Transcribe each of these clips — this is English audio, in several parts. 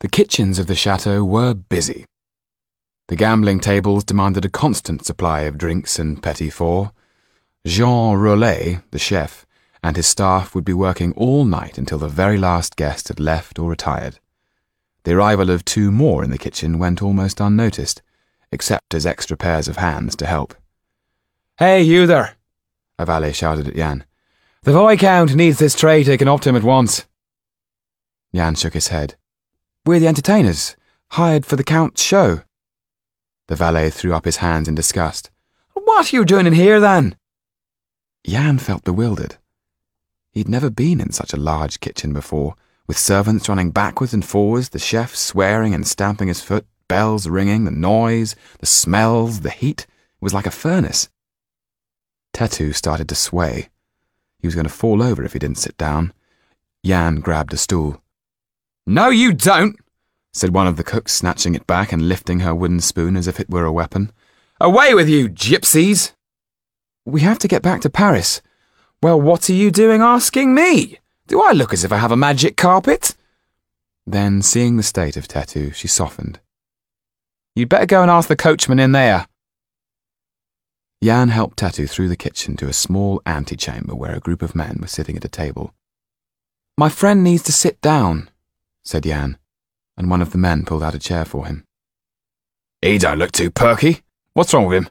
The kitchens of the chateau were busy. The gambling tables demanded a constant supply of drinks and petit fours. Jean Rollet, the chef, and his staff would be working all night until the very last guest had left or retired. The arrival of two more in the kitchen went almost unnoticed, except as extra pairs of hands to help. Hey, you there! A valet shouted at Jan. The Viscount needs this tray taken up to him at once. Jan shook his head. We're the entertainers, hired for the Count's show. The valet threw up his hands in disgust. What are you doing in here, then? Jan felt bewildered. He'd never been in such a large kitchen before, with servants running backwards and forwards, the chef swearing and stamping his foot, bells ringing, the noise, the smells, the heat. It was like a furnace. Tetu started to sway. He was going to fall over if he didn't sit down. Jan grabbed a stool. No, you don't, said one of the cooks, snatching it back and lifting her wooden spoon as if it were a weapon. Away with you, gypsies! We have to get back to Paris. Well, what are you doing asking me? Do I look as if I have a magic carpet? Then, seeing the state of Tetu, she softened. You'd better go and ask the coachman in there. Jan helped Tetu through the kitchen to a small antechamber where a group of men were sitting at a table. My friend needs to sit down, said Jan, and one of the men pulled out a chair for him. He don't look too perky. What's wrong with him?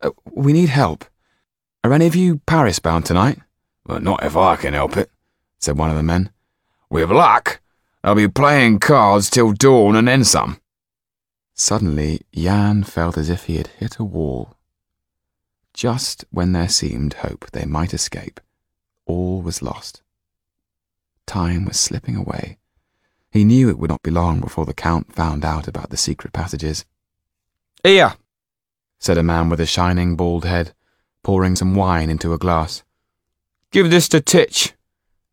Uh, we need help. Are any of you Paris bound tonight? Well, not if I can help it, said one of the men. With luck, I'll be playing cards till dawn and then some. Suddenly, Jan felt as if he had hit a wall. Just when there seemed hope they might escape, all was lost. Time was slipping away. He knew it would not be long before the Count found out about the secret passages. Here, said a man with a shining bald head, pouring some wine into a glass. Give this to Titch.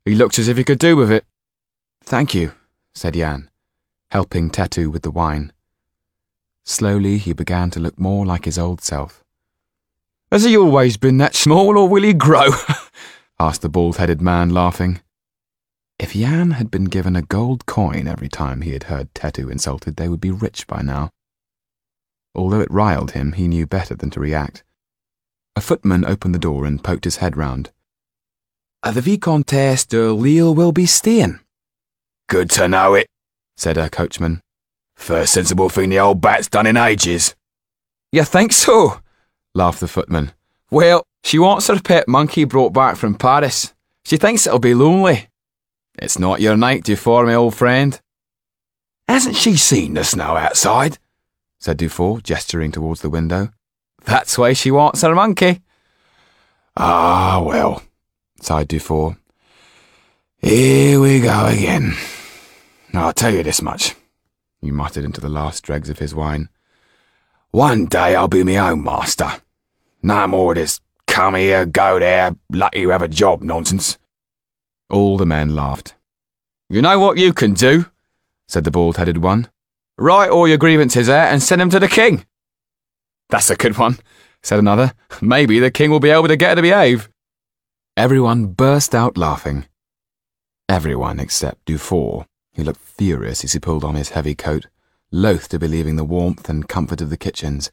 He looks as if he could do with it. Thank you, said Jan, helping Tetu with the wine. Slowly he began to look more like his old self. Has he always been that small, or will he grow? asked the bald headed man, laughing. If Jan had been given a gold coin every time he had heard Tetu insulted, they would be rich by now. Although it riled him, he knew better than to react. A footman opened the door and poked his head round. The Vicomtesse de Lille will be staying. Good to know it, said her coachman. First sensible thing the old bat's done in ages. You think so? laughed the footman. Well, she wants her pet monkey brought back from Paris. She thinks it'll be lonely. It's not your night, Dufour, my old friend. Hasn't she seen the snow outside? said Dufour, gesturing towards the window. That's why she wants her monkey. Ah, well, sighed Dufour. Here we go again. I'll tell you this much, he muttered into the last dregs of his wine. One day I'll be my own master. No more of this come here, go there, lucky you have a job nonsense. All the men laughed. You know what you can do? said the bald headed one. Write all your grievances there and send them to the king. That's a good one, said another. Maybe the king will be able to get her to behave. Everyone burst out laughing. Everyone except Dufour, who looked furious as he pulled on his heavy coat, loath to be leaving the warmth and comfort of the kitchens.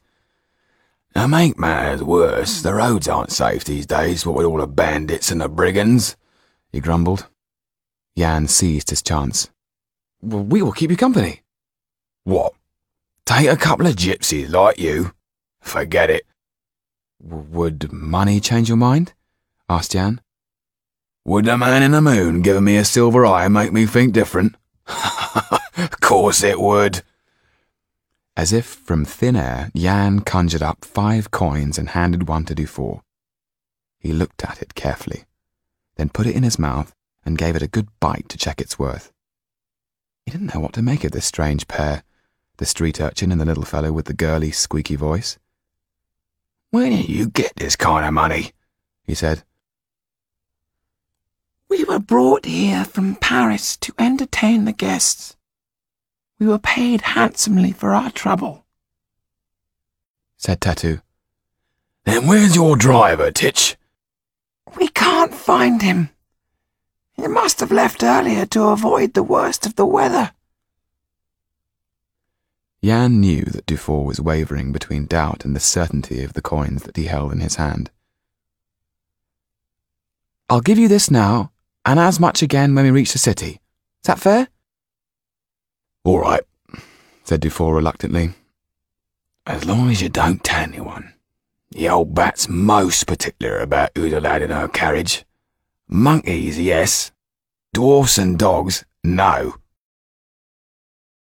To make matters worse, the roads aren't safe these days, what with all the bandits and the brigands, he grumbled. Jan seized his chance. We will keep you company. What? Take a couple of gypsies like you? Forget it. W would money change your mind? asked Jan. Would the man in the moon giving me a silver eye make me think different? of course it would. As if from thin air, Jan conjured up five coins and handed one to Dufour. He looked at it carefully, then put it in his mouth and gave it a good bite to check its worth. He didn't know what to make of this strange pair, the street urchin and the little fellow with the girly, squeaky voice. Where did you get this kind of money? he said. We were brought here from Paris to entertain the guests. We were paid handsomely for our trouble, said Tetu. Then where's your driver, Titch? We can't find him. He must have left earlier to avoid the worst of the weather. Jan knew that Dufour was wavering between doubt and the certainty of the coins that he held in his hand. I'll give you this now, and as much again when we reach the city. Is that fair? All right, said Dufour reluctantly. as long as you don't tell anyone. The old bat's most particular about who's allowed in her carriage. Monkeys, yes. Dwarfs and dogs, no.